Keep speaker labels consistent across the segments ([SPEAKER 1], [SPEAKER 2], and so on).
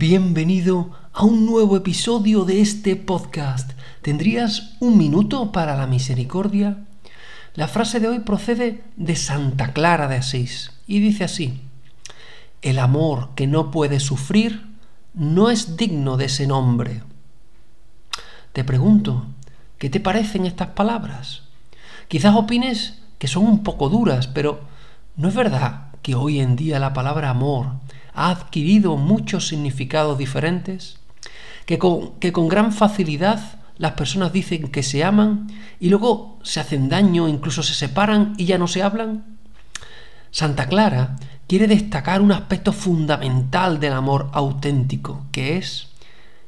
[SPEAKER 1] Bienvenido a un nuevo episodio de este podcast. ¿Tendrías un minuto para la misericordia? La frase de hoy procede de Santa Clara de Asís y dice así, El amor que no puede sufrir no es digno de ese nombre. Te pregunto, ¿qué te parecen estas palabras? Quizás opines que son un poco duras, pero ¿no es verdad que hoy en día la palabra amor ha adquirido muchos significados diferentes, que con, que con gran facilidad las personas dicen que se aman y luego se hacen daño, incluso se separan y ya no se hablan? Santa Clara quiere destacar un aspecto fundamental del amor auténtico, que es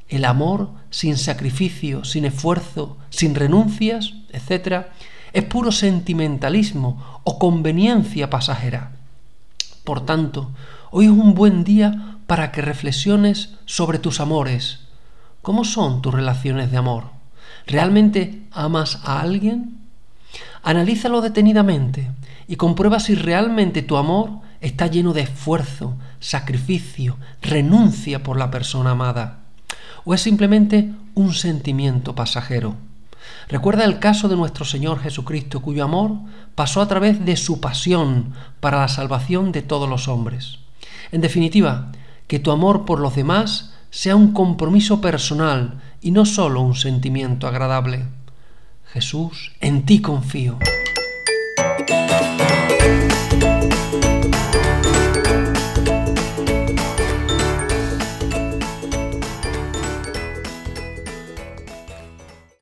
[SPEAKER 1] el amor sin sacrificio, sin esfuerzo, sin renuncias, etc., es puro sentimentalismo o conveniencia pasajera. Por tanto, Hoy es un buen día para que reflexiones sobre tus amores. ¿Cómo son tus relaciones de amor? ¿Realmente amas a alguien? Analízalo detenidamente y comprueba si realmente tu amor está lleno de esfuerzo, sacrificio, renuncia por la persona amada, o es simplemente un sentimiento pasajero. Recuerda el caso de nuestro Señor Jesucristo, cuyo amor pasó a través de su pasión para la salvación de todos los hombres. En definitiva, que tu amor por los demás sea un compromiso personal y no solo un sentimiento agradable. Jesús, en ti confío.